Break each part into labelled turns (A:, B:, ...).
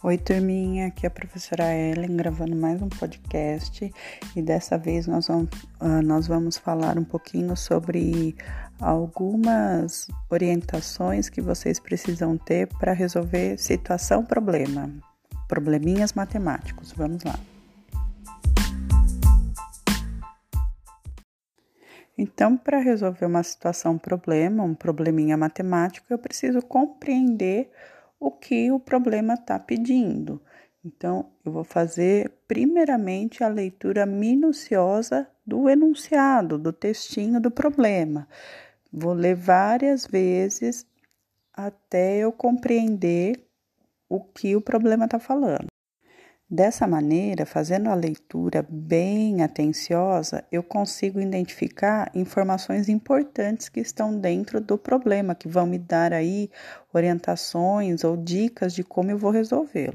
A: Oi, turminha, aqui é a professora Ellen gravando mais um podcast e dessa vez nós vamos, uh, nós vamos falar um pouquinho sobre algumas orientações que vocês precisam ter para resolver situação-problema, probleminhas matemáticos. Vamos lá. Então, para resolver uma situação-problema, um probleminha matemático, eu preciso compreender o que o problema está pedindo. Então, eu vou fazer primeiramente a leitura minuciosa do enunciado, do textinho do problema. Vou ler várias vezes até eu compreender o que o problema está falando. Dessa maneira, fazendo a leitura bem atenciosa, eu consigo identificar informações importantes que estão dentro do problema, que vão me dar aí orientações ou dicas de como eu vou resolvê-lo.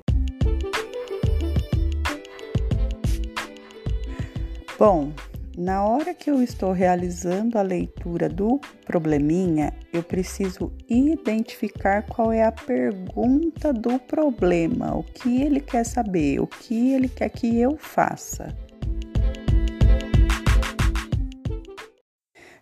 A: Bom, na hora que eu estou realizando a leitura do probleminha, eu preciso identificar qual é a pergunta do problema, o que ele quer saber, o que ele quer que eu faça.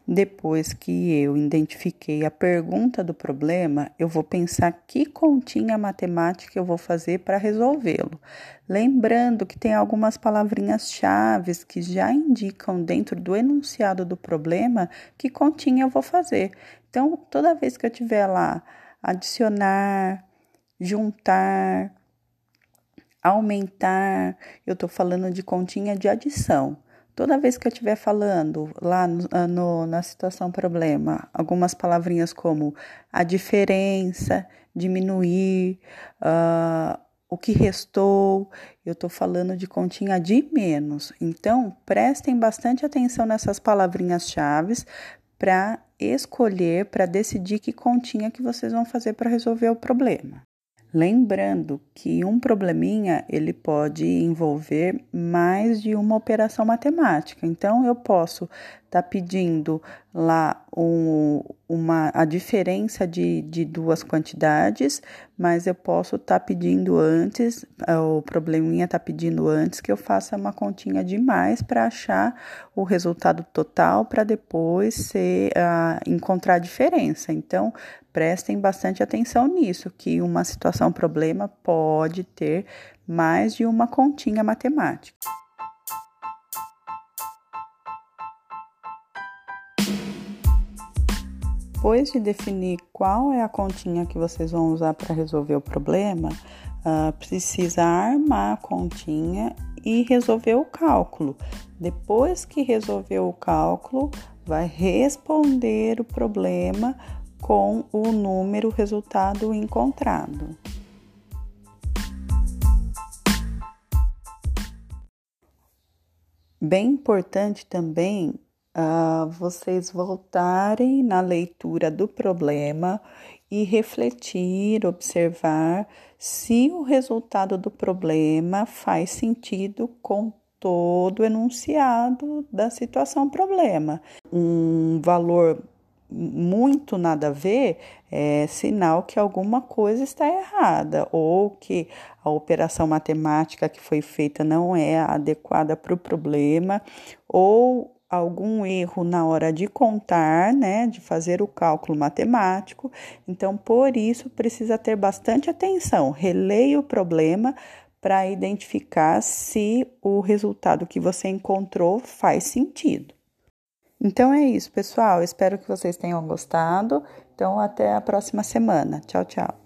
A: Depois que eu identifiquei a pergunta do problema, eu vou pensar que continha matemática eu vou fazer para resolvê-lo. Lembrando que tem algumas palavrinhas-chave que já indicam dentro do enunciado do problema que continha eu vou fazer. Então, toda vez que eu tiver lá adicionar, juntar, aumentar, eu estou falando de continha de adição. Toda vez que eu estiver falando lá no, ah, no, na situação problema, algumas palavrinhas como a diferença, diminuir, uh, o que restou, eu estou falando de continha de menos. Então, prestem bastante atenção nessas palavrinhas-chave para escolher, para decidir que continha que vocês vão fazer para resolver o problema. Lembrando que um probleminha ele pode envolver mais de uma operação matemática. Então eu posso estar tá pedindo lá um, uma, a diferença de, de duas quantidades, mas eu posso estar tá pedindo antes, o probleminha está pedindo antes que eu faça uma continha de mais para achar o resultado total para depois ser, uh, encontrar a diferença. Então, prestem bastante atenção nisso, que uma situação problema pode ter mais de uma continha matemática. Depois de definir qual é a continha que vocês vão usar para resolver o problema, uh, precisa armar a continha e resolver o cálculo. Depois que resolver o cálculo, vai responder o problema com o número resultado encontrado. Bem importante também uh, vocês voltarem na leitura do problema e refletir, observar se o resultado do problema faz sentido com todo o enunciado da situação problema. Um valor muito nada a ver, é sinal que alguma coisa está errada ou que a operação matemática que foi feita não é adequada para o problema ou algum erro na hora de contar, né, de fazer o cálculo matemático. Então, por isso, precisa ter bastante atenção. Releia o problema para identificar se o resultado que você encontrou faz sentido. Então é isso, pessoal. Espero que vocês tenham gostado. Então, até a próxima semana. Tchau, tchau.